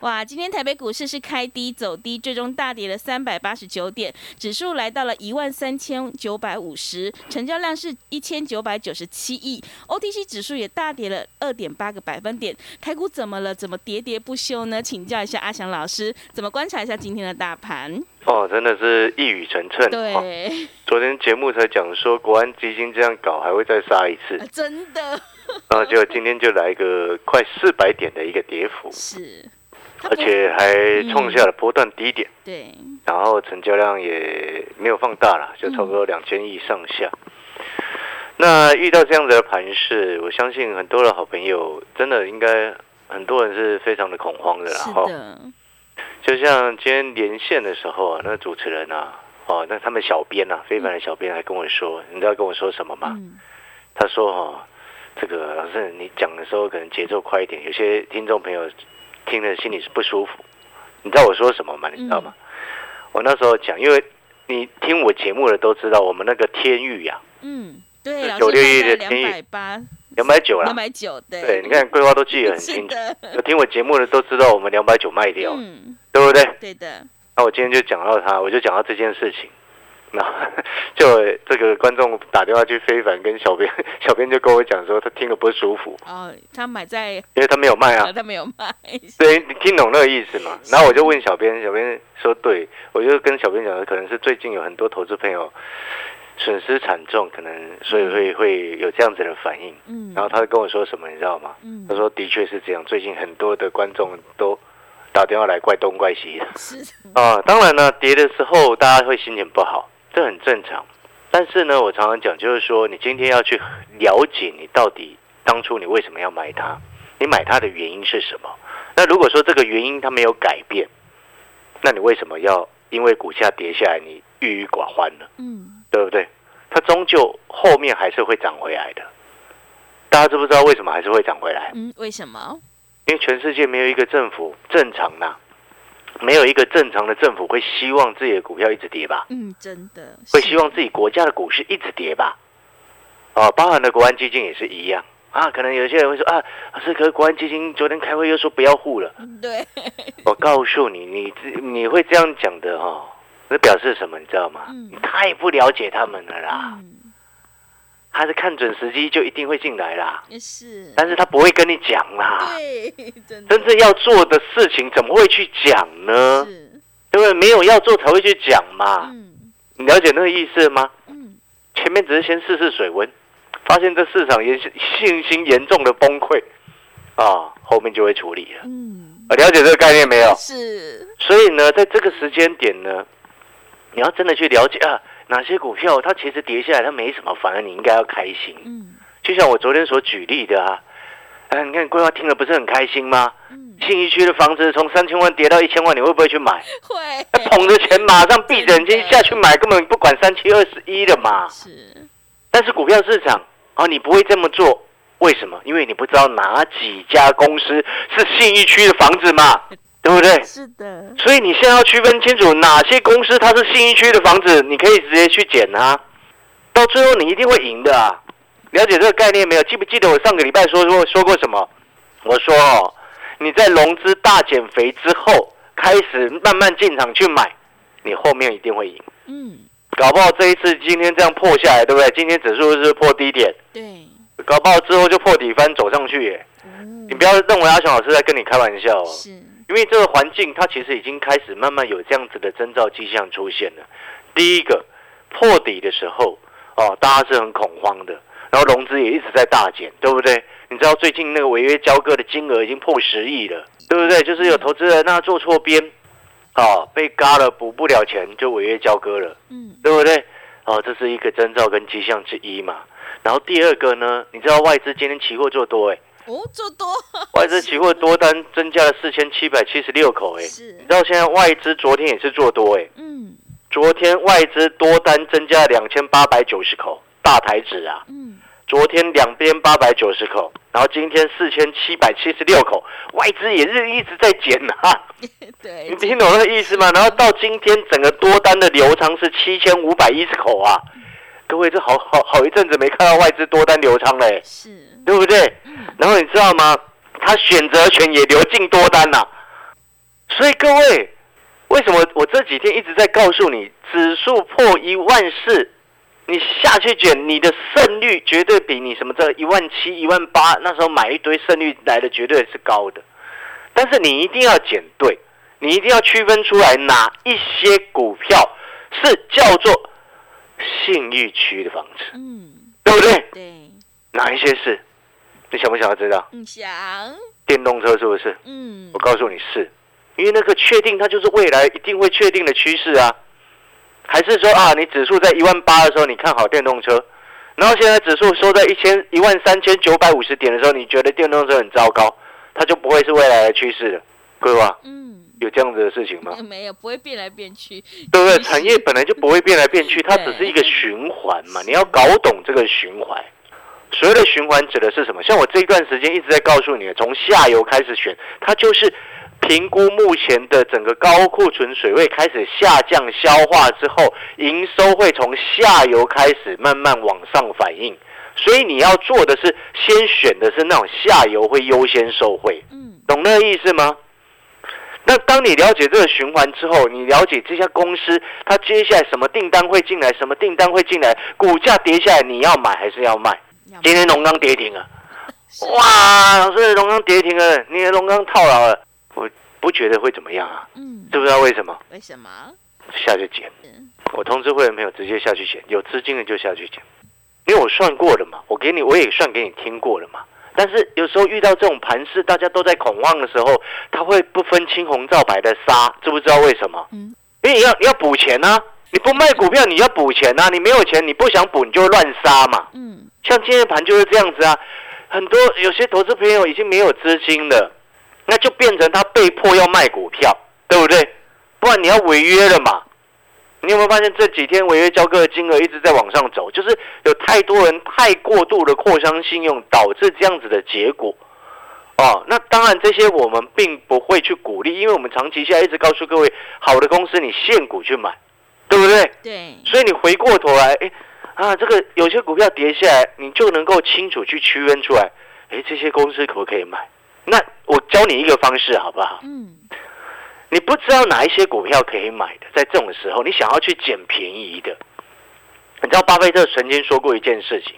哇，今天台北股市是开低走低，最终大跌了三百八十九点，指数来到了一万三千九百五十，成交量是一千九百九十七亿，OTC 指数也大跌了二点八个百分点。台股怎么了？怎么喋喋不休呢？请教一下阿翔老师，怎么观察一下今天的大盘？哦，真的是一语成谶。对，昨天节目才讲说国安基金这样搞还会再杀一次，真的。然后结果今天就来一个快四百点的一个跌幅。是。而且还创下了波段低点，对，然后成交量也没有放大了，就差不多两千亿上下。那遇到这样子的盘势，我相信很多的好朋友真的应该很多人是非常的恐慌的，然后就像今天连线的时候啊，那主持人啊，哦，那他们小编啊，非凡的小编还跟我说，你知道跟我说什么吗？他说哦，这个老师你讲的时候可能节奏快一点，有些听众朋友。听了心里是不舒服，你知道我说什么吗？你知道吗？我那时候讲，因为你听我节目的都知道，我们那个天域呀，嗯，对，九六一的天域，两百八，两百九了，两百九，对，对，你看规划都记得很清楚，有听我节目的都知道，我们两百九卖掉，嗯，对不对？对的。那我今天就讲到他，我就讲到这件事情。那就这个观众打电话去非凡跟小编，小编就跟我讲说他听了不舒服。哦，他买在，因为他没有卖啊，他没有卖。对，你听懂那个意思吗？然后我就问小编，小编说对，我就跟小编讲，可能是最近有很多投资朋友损失惨重，可能所以会会有这样子的反应。嗯，然后他跟我说什么，你知道吗？嗯，他说的确是这样，最近很多的观众都打电话来怪东怪西的。是啊，当然呢，跌的时候大家会心情不好。这很正常，但是呢，我常常讲，就是说，你今天要去了解你到底当初你为什么要买它，你买它的原因是什么？那如果说这个原因它没有改变，那你为什么要因为股价跌下来你郁郁寡欢呢？嗯，对不对？它终究后面还是会涨回来的。大家知不知道为什么还是会涨回来？嗯，为什么？因为全世界没有一个政府正常的。没有一个正常的政府会希望自己的股票一直跌吧？嗯，真的会希望自己国家的股市一直跌吧？哦，包含的国安基金也是一样啊。可能有些人会说啊，老师，可是国安基金昨天开会又说不要护了。对，我告诉你，你你会这样讲的哦，那表示什么？你知道吗？你太不了解他们了啦。他是看准时机就一定会进来啦，也是，但是他不会跟你讲啦。对，真正要做的事情怎么会去讲呢？对不对？没有要做才会去讲嘛。嗯，你了解那个意思吗？嗯，前面只是先试试水温，发现这市场也信心严重的崩溃啊，后面就会处理了。嗯，了解这个概念没有？是。所以呢，在这个时间点呢，你要真的去了解啊。哪些股票它其实跌下来它没什么，反而你应该要开心。嗯，就像我昨天所举例的啊，哎，你看规划听了不是很开心吗？嗯，信义区的房子从三千万跌到一千万，你会不会去买？会。捧着钱马上闭着眼睛下去买，根本不管三七二十一的嘛。是。但是股票市场啊，你不会这么做，为什么？因为你不知道哪几家公司是信义区的房子嘛。对不对？是的。所以你现在要区分清楚哪些公司它是信义区的房子，你可以直接去捡啊。到最后你一定会赢的啊！了解这个概念没有？记不记得我上个礼拜说说说过什么？我说哦，你在融资大减肥之后，开始慢慢进场去买，你后面一定会赢。嗯。搞不好这一次今天这样破下来，对不对？今天指数是破低点。对。搞不好之后就破底翻走上去耶。你不要认为阿雄老师在跟你开玩笑。是。因为这个环境，它其实已经开始慢慢有这样子的征兆迹象出现了。第一个破底的时候，哦，大家是很恐慌的，然后融资也一直在大减，对不对？你知道最近那个违约交割的金额已经破十亿了，对不对？就是有投资人那做错边，哦，被嘎了补不了钱就违约交割了，嗯，对不对？哦，这是一个征兆跟迹象之一嘛。然后第二个呢，你知道外资今天期货做多哎，哦，做多，外资期货多单增加了四千七百七十六口哎，是。你知道现在外资昨天也是做多哎，嗯。昨天外资多单增加两千八百九十口，大台指啊，嗯，昨天两边八百九十口，然后今天四千七百七十六口，外资也是一直在减啊，对。你，听懂那个意思吗？然后到今天整个多单的流仓是七千五百一十口啊，各位这好好好一阵子没看到外资多单流仓嘞，是，对不对？然后你知道吗？他选择权也流进多单呐、所以各位，为什么我这几天一直在告诉你，指数破一万四，你下去卷，你的胜率绝对比你什么这一万七、一万八那时候买一堆胜率来的绝对是高的。但是你一定要捡对，你一定要区分出来哪一些股票是叫做信誉区的房子，嗯，对不对？对，哪一些是？你想不想要知道？嗯，想，电动车是不是？嗯我，告诉你是，因为那个确定它就是未来一定会确定的趋势啊。还是说啊，你指数在一万八的时候你看好电动车，然后现在指数收在一千一万三千九百五十点的时候，你觉得电动车很糟糕，它就不会是未来的趋势了，各位啊，嗯，有这样子的事情吗？没有，不会变来变去，对不对？产业本来就不会变来变去，它只是一个循环嘛。你要搞懂这个循环。所谓的循环指的是什么？像我这一段时间一直在告诉你，从下游开始选，它就是评估目前的整个高库存水位开始下降消化之后，营收会从下游开始慢慢往上反应。所以你要做的是先选的是那种下游会优先受惠，嗯，懂那个意思吗？那当你了解这个循环之后，你了解这家公司它接下来什么订单会进来，什么订单会进来，股价跌下来，你要买还是要卖？要今天龙刚跌停了，哇，老师龙刚跌停了，你的龙刚套牢了，我不觉得会怎么样啊？嗯，知不知道为什么？为什么？下去捡嗯，我通知会员朋友直接下去捡，有资金的就下去捡，因为我算过了嘛，我给你我也算给你听过了嘛。但是有时候遇到这种盘势，大家都在恐慌的时候，他会不分青红皂白的杀，知不知道为什么？嗯，因为你要你要补钱啊，你不卖股票你要补钱啊，你没有钱你不想补你就会乱杀嘛。嗯，像今天盘就是这样子啊，很多有些投资朋友已经没有资金了，那就变成他被迫要卖股票，对不对？不然你要违约了嘛。你有没有发现这几天违约交割的金额一直在往上走？就是有太多人太过度的扩张信用，导致这样子的结果。哦，那当然这些我们并不会去鼓励，因为我们长期下来一直告诉各位，好的公司你现股去买，对不对？对，所以你回过头来，哎，啊，这个有些股票跌下来，你就能够清楚去区分出来，哎，这些公司可不可以买？那我教你一个方式好不好？嗯，你不知道哪一些股票可以买的，在这种时候，你想要去捡便宜的，你知道巴菲特曾经说过一件事情，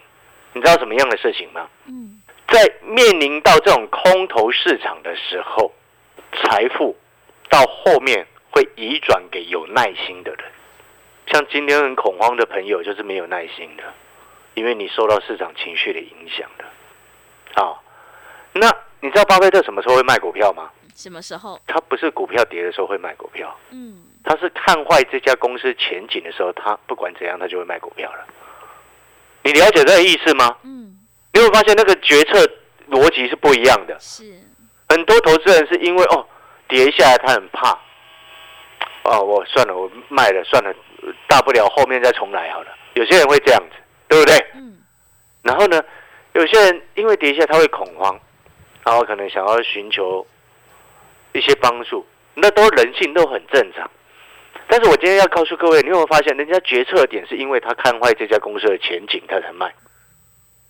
你知道什么样的事情吗？嗯，在面临到这种空头市场的时候，财富到后面会移转给有耐心的人。像今天很恐慌的朋友，就是没有耐心的，因为你受到市场情绪的影响的。好、那你知道巴菲特什么时候会卖股票吗？什么时候？他不是股票跌的时候会卖股票，嗯，他是看坏这家公司前景的时候，他不管怎样，他就会卖股票了。你了解这个意思吗？嗯，你会发现那个决策逻辑是不一样的。是，很多投资人是因为哦跌下来他很怕，哦我算了我卖了算了，大不了后面再重来好了。有些人会这样子，对不对？嗯，然后呢，有些人因为跌下他会恐慌，然后可能想要寻求一些帮助，那都人性都很正常。但是我今天要告诉各位，你有没有发现，人家决策点是因为他看坏这家公司的前景，他才卖，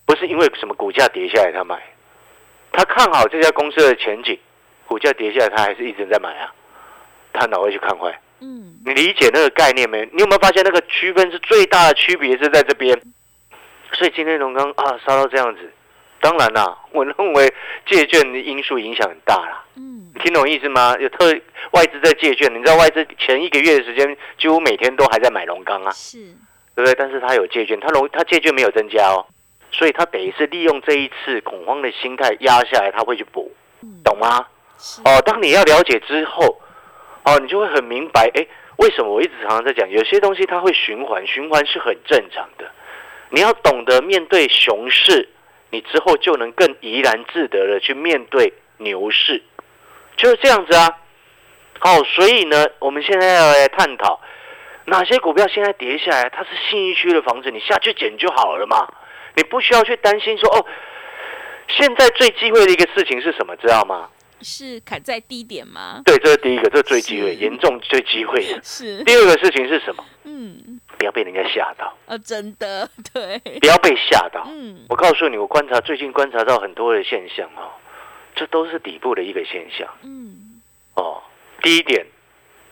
不是因为什么股价跌下来他买。他看好这家公司的前景，股价跌下来他还是一直在买啊，他哪会去看坏？嗯，你理解那个概念没？你有没有发现那个区分是最大的区别是在这边？所以今天龙刚啊杀到这样子，当然啦，我认为借券的因素影响很大啦。嗯，听懂意思吗？有特外资在借券，你知道外资前一个月的时间几乎每天都还在买龙钢啊，是，对不对？但是他有借券，他龙他借券没有增加哦，所以他等于是利用这一次恐慌的心态压下来，他会去补，嗯，懂吗？哦，当你要了解之后，哦，你就会很明白，哎，为什么我一直常常在讲，有些东西它会循环，循环是很正常的。你要懂得面对熊市，你之后就能更怡然自得的去面对牛市，就是这样子啊。好，所以呢，我们现在要来探讨哪些股票现在跌下来，它是信义区的房子，你下去捡就好了嘛，你不需要去担心说哦，现在最忌讳的一个事情是什么，知道吗？是砍在低点吗？对，这是第一个，这是最忌讳，严重最忌讳的。是，第二个事情是什么？嗯，不要被人家吓到，哦，真的，对，不要被吓到。嗯，我告诉你，我观察最近观察到很多的现象哦，这都是底部的一个现象嗯，哦。第一点，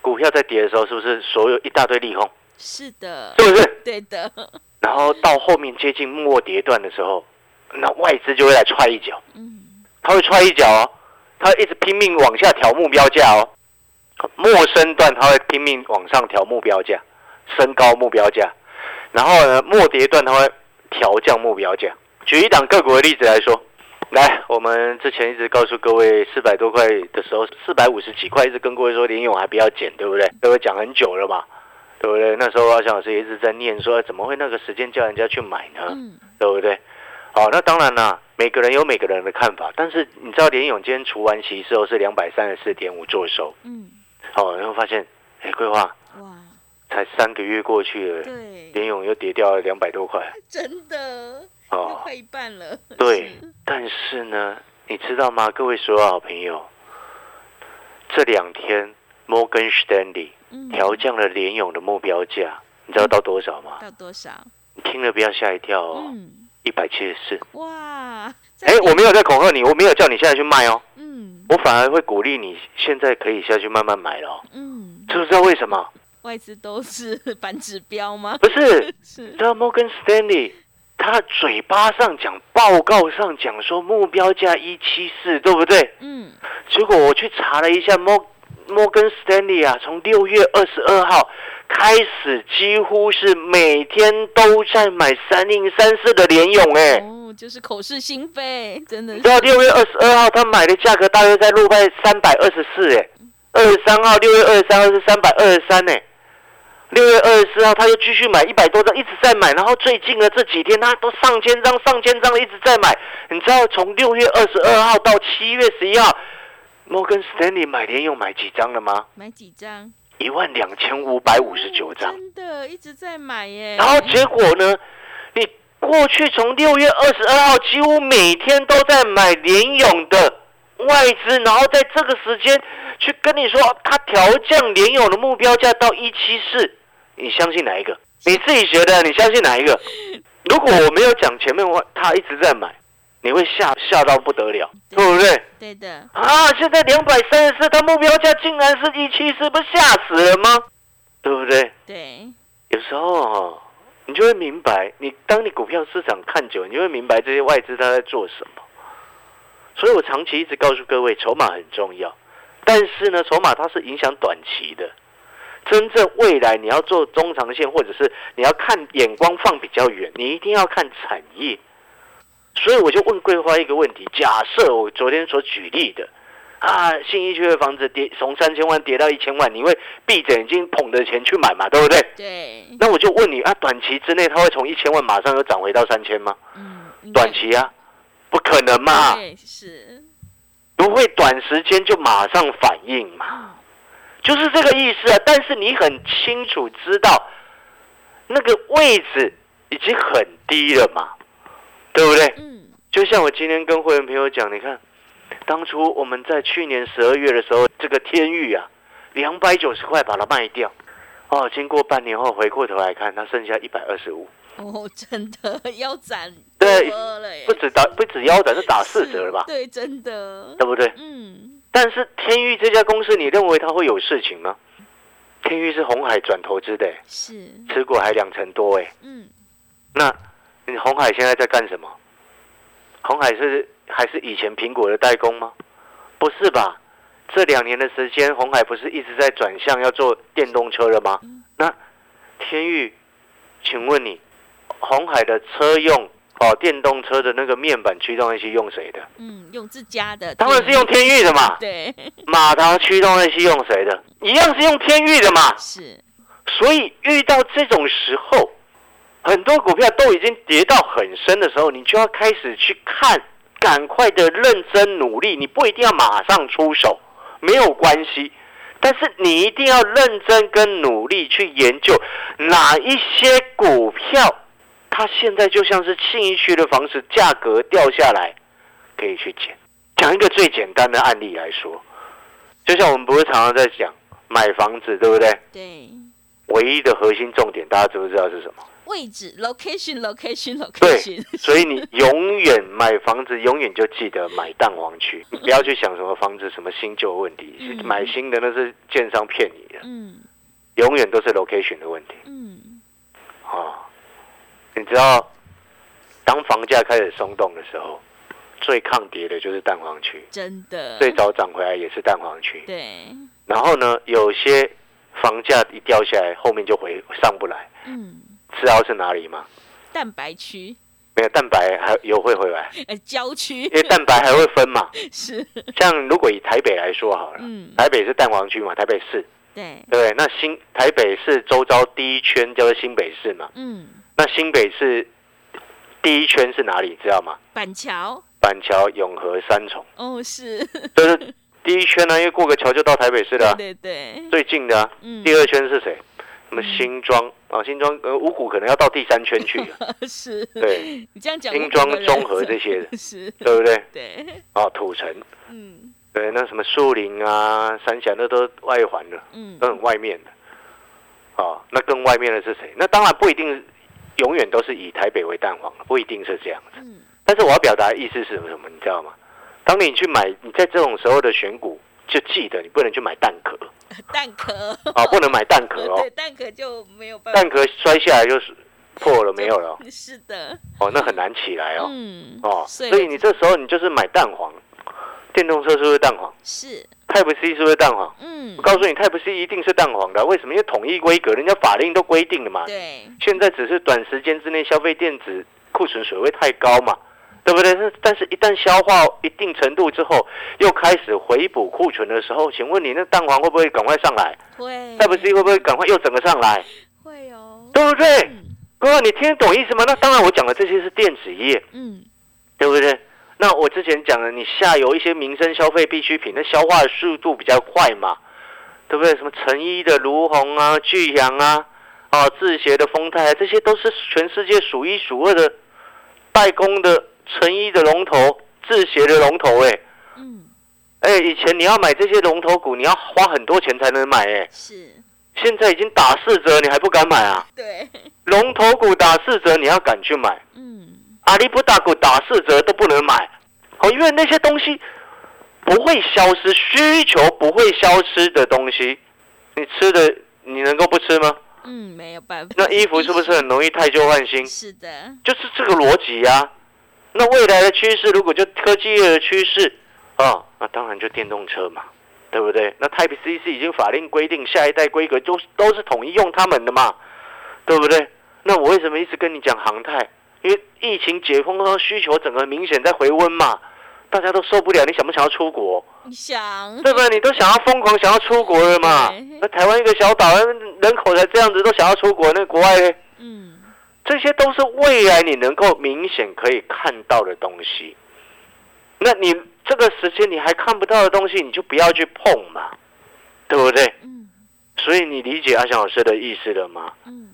股票在跌的时候，是不是所有一大堆利空？是的，是不是？对的，然后到后面接近末跌段的时候，那外资就会来踹一脚，嗯，他会踹一脚哦，他一直拼命往下调目标价哦。陌生段他会拼命往上调目标价，升高目标价，然后呢，末跌段他会调降目标价。举一档个股的例子来说，来，我们之前一直告诉各位，四百多块的时候，四百五十几块，一直跟各位说林勇还不要减，对不对？各位讲很久了嘛，对不对？那时候阿翔老师也一直在念说，怎么会那个时间叫人家去买呢？嗯，对不对？好，那当然啦，每个人有每个人的看法，但是你知道联勇今天除完息之后是两百三十四点五做收，嗯，好，然后发现，哎，桂花哇，才三个月过去了，对，联勇又跌掉了两百多块，真的，哦，快一半了，对，但是呢，你知道吗？各位所有好朋友，这两天摩根士丹利嗯。调降了联勇的目标价，你知道到多少吗？到多少？你听了不要吓一跳哦，嗯，一百七十四。哇，哎，我没有在恐吓你，我没有叫你现在去卖哦。嗯我反而会鼓励你现在可以下去慢慢买了哦，嗯，知不知道为什么？外资都是 反指标吗？不是，是，知道摩根斯丹利他嘴巴上讲，报告上讲说目标价一七四，对不对？嗯，结果我去查了一下摩摩根斯丹利啊，从六月二十二号开始，几乎是每天都在买三零三四的联勇，哎，哦，就是口是心非，真的是。你知道六月二十二号他买的价格大约在落在三百二十四，哎，二十三号六月二十三号是三百二十三，哎，六月二十四号他又继续买一百多张，一直在买，然后最近的这几天他都上千张、上千张一直在买。你知道从六月二十二号到七月十一号，摩根斯丹利买联用买几张了吗？买几张？一万两千五百五十九哦张。真的一直在买耶。然后结果呢？你过去从六月二十二号几乎每天都在买联用的外资，然后在这个时间去跟你说他调降联用的目标价到一七四，你相信哪一个？你自己觉得你相信哪一个？如果我没有讲前面我他一直在买，你会吓吓到不得了，对不对？对的，啊，现在两百三十四，它目标价竟然是一七四，不吓死了吗？对不对？对，有时候哦，你就会明白，你当你股票市场看久，你就会明白这些外资它在做什么。所以我长期一直告诉各位，筹码很重要，但是呢，筹码它是影响短期的。真正未来你要做中长线，或者是你要看眼光放比较远，你一定要看产业。所以我就问桂花一个问题：假设我昨天所举例的啊，信义区的房子跌从三千万跌到一千万，你会闭着眼睛捧着钱去买嘛？对不对？对，那我就问你啊，短期之内它会从一千万马上又涨回到三千吗？嗯，短期啊，不可能嘛，对是，不会短时间就马上反应嘛，嗯就是这个意思啊。但是你很清楚知道那个位置已经很低了嘛，对不对？嗯，就像我今天跟会员朋友讲，你看，当初我们在去年十二月的时候，这个天域啊，两百九十块把它卖掉，哦，经过半年后回过头来看，它剩下一百二十五，哦，真的腰斩对不止打不止腰斩，是打四折了吧？对，真的，对不对？嗯，但是天域这家公司，你认为它会有事情吗？天域是红海转投资的，是，持股还两成多哎。嗯，那你红海现在在干什么？红海是还是以前苹果的代工吗？不是吧？这两年的时间，红海不是一直在转向要做电动车了吗？那天域，请问你，红海的车用哦，电动车的那个面板驱动 IC 用谁的？嗯，用自家的，当然是用天域的嘛。对，马达驱动 IC 用谁的？一样是用天域的嘛。是，所以遇到这种时候，很多股票都已经跌到很深的时候，你就要开始去看，赶快的认真努力。你不一定要马上出手，没有关系，但是你一定要认真跟努力去研究哪一些股票，它现在就像是信义区的房子价格掉下来，可以去捡。讲一个最简单的案例来说，就像我们不是常常在讲买房子，对不对？对，唯一的核心重点，大家知不知道是什么？位置 location location location 所以你永远买房子，永远就记得买蛋黄区，你不要去想什么房子什么新旧问题，嗯。买新的那是建商骗你的，嗯。永远都是 location 的问题。嗯，啊、你知道，当房价开始松动的时候，最抗跌的就是蛋黄区，真的，最早涨回来也是蛋黄区。对，然后呢，有些房价一掉下来，后面就回上不来，嗯，知道是哪里吗？蛋白区，没有蛋白还有会回来，呃，郊区因为蛋白还会分嘛。是，像如果以台北来说好了，嗯，台北是蛋黄区嘛，台北市，对，对？那新台北市周遭第一圈叫做新北市嘛，嗯，那新北市第一圈是哪里？知道吗？板桥，板桥、永和、三重，哦，是，就是第一圈呢、因为过个桥就到台北市了啊、对对，最近的、啊。嗯，第二圈是谁？什么新庄啊？新庄呃五股可能要到第三圈去了，是，对，你这样讲，新庄综合这些的 是，对不对？对，啊，土城，嗯对，那什么树林啊、三峡那都外环的。嗯都，很外面的。哦，那更外面的是谁？那当然不一定永远都是以台北为蛋黄，不一定是这样子。嗯，但是我要表达的意思是什么？你知道吗？当你去买，你在这种时候的选股，就记得你不能去买蛋壳。蛋壳，哦，不能买蛋壳哦。对，，蛋壳就没有办法，蛋壳摔下来就是破了没有了。哦是的，哦，那很难起来哦。嗯，哦，所所以你这时候你就是买蛋黄，电动车是不是蛋黄？是，？Type C 是不是蛋黄？嗯。我，告诉你，Type C 一定是蛋黄的，为什么？因为统一规格，人家法令都规定了嘛。对，现在只是短时间之内消费电子库存水位太高嘛，对不对？但但是一旦消化一定程度之后，又开始回补库存的时候，请问你那蛋黄会不会赶快上来？会，再不是会不会赶快又整个上来？会哦，对不对？嗯哥哥，你听得懂意思吗？那当然，我讲的这些是电子业，嗯，对不对？那我之前讲的，你下游一些民生消费必需品，那消化的速度比较快嘛，对不对？什么成衣的卢红啊、巨阳啊、啊字协的丰泰啊，这些都是全世界数一数二的代工的成衣的龙头、制鞋的龙头、哎。嗯，哎，以前你要买这些龙头股，你要花很多钱才能买、哎，是，现在已经打四折，你还不敢买啊？对，龙头股打四折，你要敢去买。嗯，阿里不打股打四折都不能买，哦，因为那些东西不会消失，需求不会消失的东西，你吃的你能够不吃吗？嗯，没有办法，那衣服是不是很容易太旧换新？是的，就是这个逻辑呀、那未来的趋势，如果就科技业的趋势，啊，那当然就电动车嘛，对不对？那 Type C 是已经法令规定，下一代规格都都是统一用他们的嘛，对不对？那我为什么一直跟你讲航太？因为疫情解封后，需求整个明显在回温嘛，大家都受不了。你想不想要出国？你想，对不对？你都想要疯狂想要出国了嘛？那台湾一个小岛，人口才这样子，都想要出国，那国外呢？嗯，这些都是未来你能够明显可以看到的东西。那你这个时间你还看不到的东西，你就不要去碰嘛，对不对？嗯，所以你理解阿翔老师的意思了吗？嗯，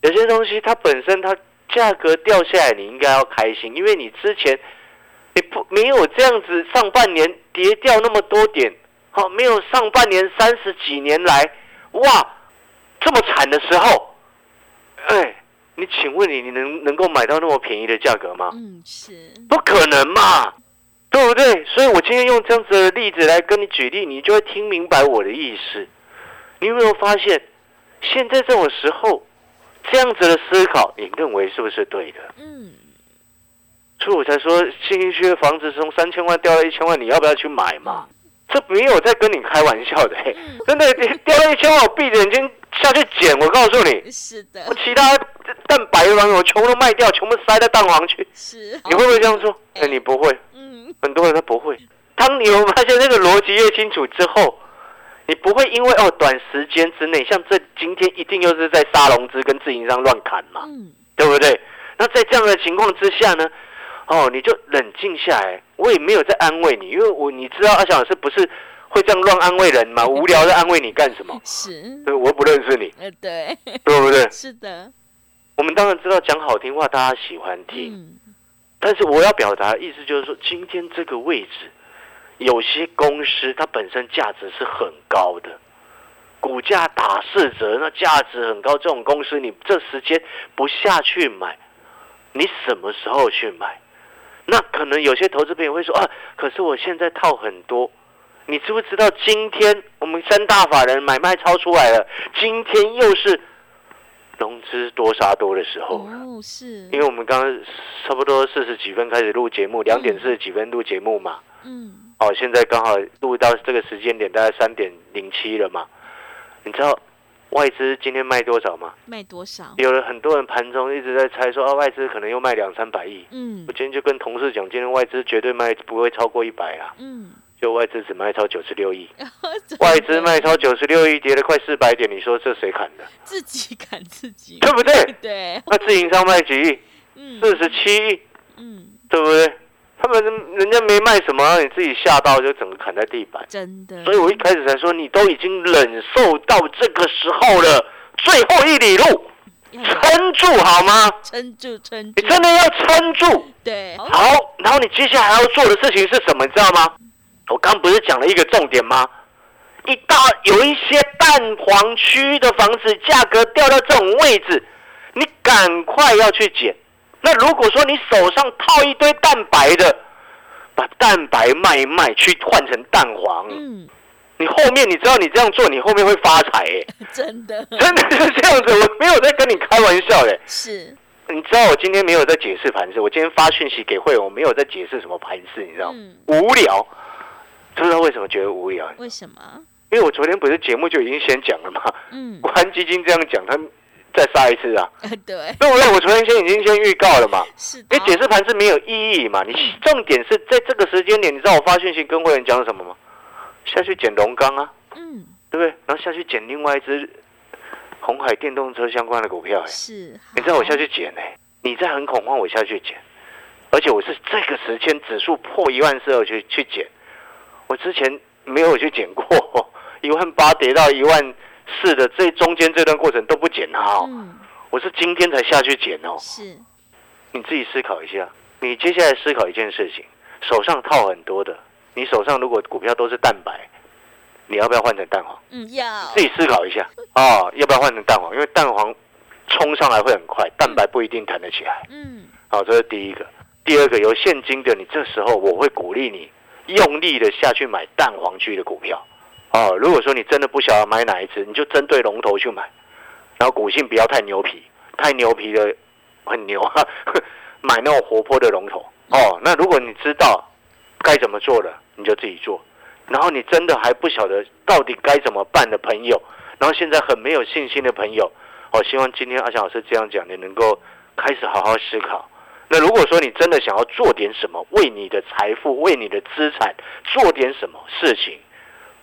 有些东西它本身它价格掉下来，你应该要开心，因为你之前你不没有这样子上半年跌掉那么多点，好、没有上半年三十几年来哇这么惨的时候，哎，你请问你你能能够买到那么便宜的价格吗？嗯，是，不可能嘛，对不对？所以我今天用这样子的例子来跟你举例，你就会听明白我的意思。你有没有发现，现在这种时候，这样子的思考，你认为是不是对的？嗯，所以我才说，新一区的房子从三千万掉到一千万，你要不要去买嘛？这没有在跟你开玩笑的、真的掉了一千万，我闭着眼睛下去捡。我告诉你，是的我，其他蛋白卵我全部都卖掉，全部塞在蛋黄去。是，你会不会这样做？哎、哎你不会，嗯，很多人他不会。当你有发现这个逻辑越清楚之后，你不会因为哦短时间之内，像这今天一定又是在杀融资跟自营商乱砍嘛，嗯，对不对？那在这样的情况之下呢，哦，你就冷静下来。我也没有在安慰你，因为我你知道阿翔老师不是会这样乱安慰人吗？无聊的安慰你干什么？是，对，我不认识你，呃，对，对不对？是的，我们当然知道讲好听话大家喜欢听，嗯，但是我要表达的意思就是说，今天这个位置，有些公司它本身价值是很高的，股价打四折，那价值很高，这种公司你这时间不下去买，你什么时候去买？那可能有些投资朋友会说啊，可是我现在套很多。你知不知道今天我们三大法人买卖超出来了？今天又是融资多杀多的时候了。哦，是，因为我们刚刚差不多四十几分开始录节目，两点四十几分录节目嘛。嗯，哦，现在刚好录到这个时间点，大概三点零七了嘛。你知道外资今天卖多少吗？卖多少？有了很多人盘中一直在猜说，啊，外资可能又卖两三百亿。嗯我今天就跟同事讲，今天外资绝对卖不会超过一百啊，嗯，就外资只卖超九十六亿，外资卖超九十六亿，跌了快四百点，你说这谁砍的？自己砍自己，对不对？对，那自营商卖几亿？嗯，四十七亿。嗯，对不对？他们人家没卖什么，让你自己吓到就整个砍在地板。真的，所以我一开始才说，你都已经忍受到这个时候了，最后一里路，要撑住好吗？撑住，撑你，真的要撑住。对，好，然后你接下来要做的事情是什么？你知道吗？我刚不是讲了一个重点吗？一大有一些蛋黄区的房子价格掉到这种位置，你赶快要去捡。那如果说你手上套一堆蛋白的，把蛋白卖一卖，去换成蛋黄，嗯，你后面你知道你这样做，你后面会发财耶，真的真的是这样子，我没有在跟你开玩笑嘞。是，你知道我今天没有在解释盘势，我今天发讯息给会员，我没有在解释什么盘势，你知道吗？嗯，无聊，知不知道为什么觉得无聊？为什么？因为我昨天不是节目就已经先讲了吗，嗯，国安基金这样讲，他再杀一次啊，呃，对，对不对？我昨天先已经先预告了嘛，是的。因为，解释盘是没有意义嘛。你重点是在这个时间点，你知道我发讯息跟会员讲什么吗？下去捡龙钢啊，嗯，对不对？然后下去捡另外一只红海电动车相关的股票、哎，是，你知道我下去，去捡哎、你在很恐慌，我下去捡，而且我是这个时间指数破一万四我去去捡，我之前没有去捡过，一万八跌到一万四的这中间这段过程都不减它哦，嗯，我是今天才下去减哦，是，你自己思考一下，你接下来思考一件事情，手上套很多的，你手上如果股票都是蛋白，你要不要换成蛋黄？嗯，要自，己思考一下哦，要不要换成蛋黄？因为蛋黄冲上来会很快，蛋白不一定弹得起来。嗯，好，这是第一个。第二个，有现金的，你这时候我会鼓励你用力的下去买蛋黄区的股票。哦，如果说你真的不晓得买哪一只，你就针对龙头去买，然后股性不要太牛皮，太牛皮的很牛啊，买那种活泼的龙头。哦，那如果你知道该怎么做了，你就自己做。然后你真的还不晓得到底该怎么办的朋友，然后现在很没有信心的朋友，我、希望今天阿翔老师这样讲，你能够开始好好思考。那如果说你真的想要做点什么，为你的财富、为你的资产做点什么事情，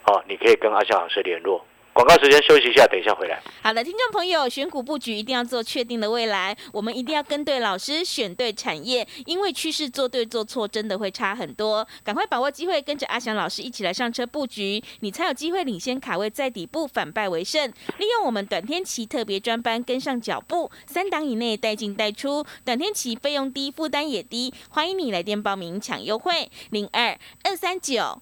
哦，你可以跟阿翔老师联络。广告时间休息一下，等一下回来。好的，听众朋友，选股布局一定要做确定的未来，我们一定要跟对老师，选对产业，因为趋势做对做错真的会差很多。赶快把握机会，跟着阿翔老师一起来上车布局，你才有机会领先卡位在底部，反败为胜。利用我们短天期特别专班跟上脚步，三档以内带进带出，短天期费用低，负担也低。欢迎你来电报名抢优惠，零二二三九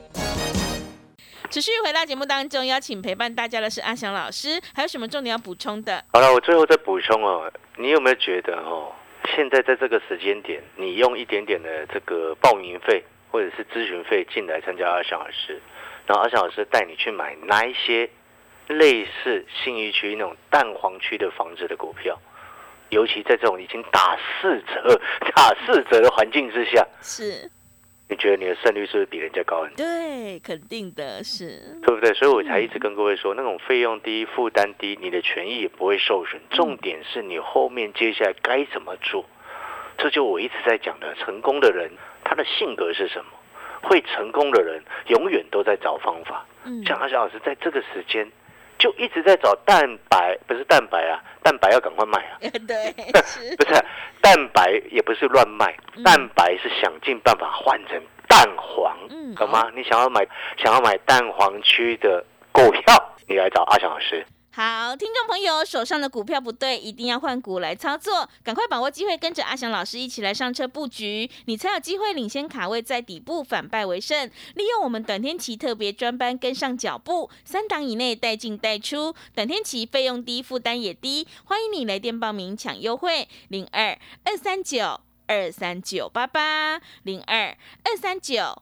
持续回到节目当中，邀请陪伴大家的是阿翔老师，还有什么重点要补充的？好了，我最后再补充哦，你有没有觉得哦，现在在这个时间点，你用一点点的这个报名费或者是咨询费进来参加阿翔老师，然后阿翔老师带你去买哪一些类似信义区那种蛋黄区的房子的股票，尤其在这种已经打四折、打四折的环境之下，是你觉得你的胜率是不是比人家高很多？对，肯定的是，对不对？所以我才一直跟各位说，那种费用低、负担低，你的权益也不会受损。重点是你后面接下来该怎么做，这就我一直在讲的。成功的人他的性格是什么？会成功的人永远都在找方法。嗯，像阿小老师在这个时间就一直在找蛋白，不是蛋白啊，蛋白要赶快卖啊。对，是不是蛋白也不是乱卖，嗯蛋白是想尽办法换成蛋黄，嗯懂吗？你想要买想要买蛋黄区的股票，你来找阿翔老师。好，听众朋友手上的股票不对，一定要换股来操作，赶快把握机会，跟着阿翔老师一起来上车布局，你才有机会领先卡位，在底部反败为胜。利用我们短天期特别专班跟上脚步，三档以内带进带出，短天期费用低，负担也低，欢迎你来电报名抢优惠，零二二三九二三九八八零二二三九。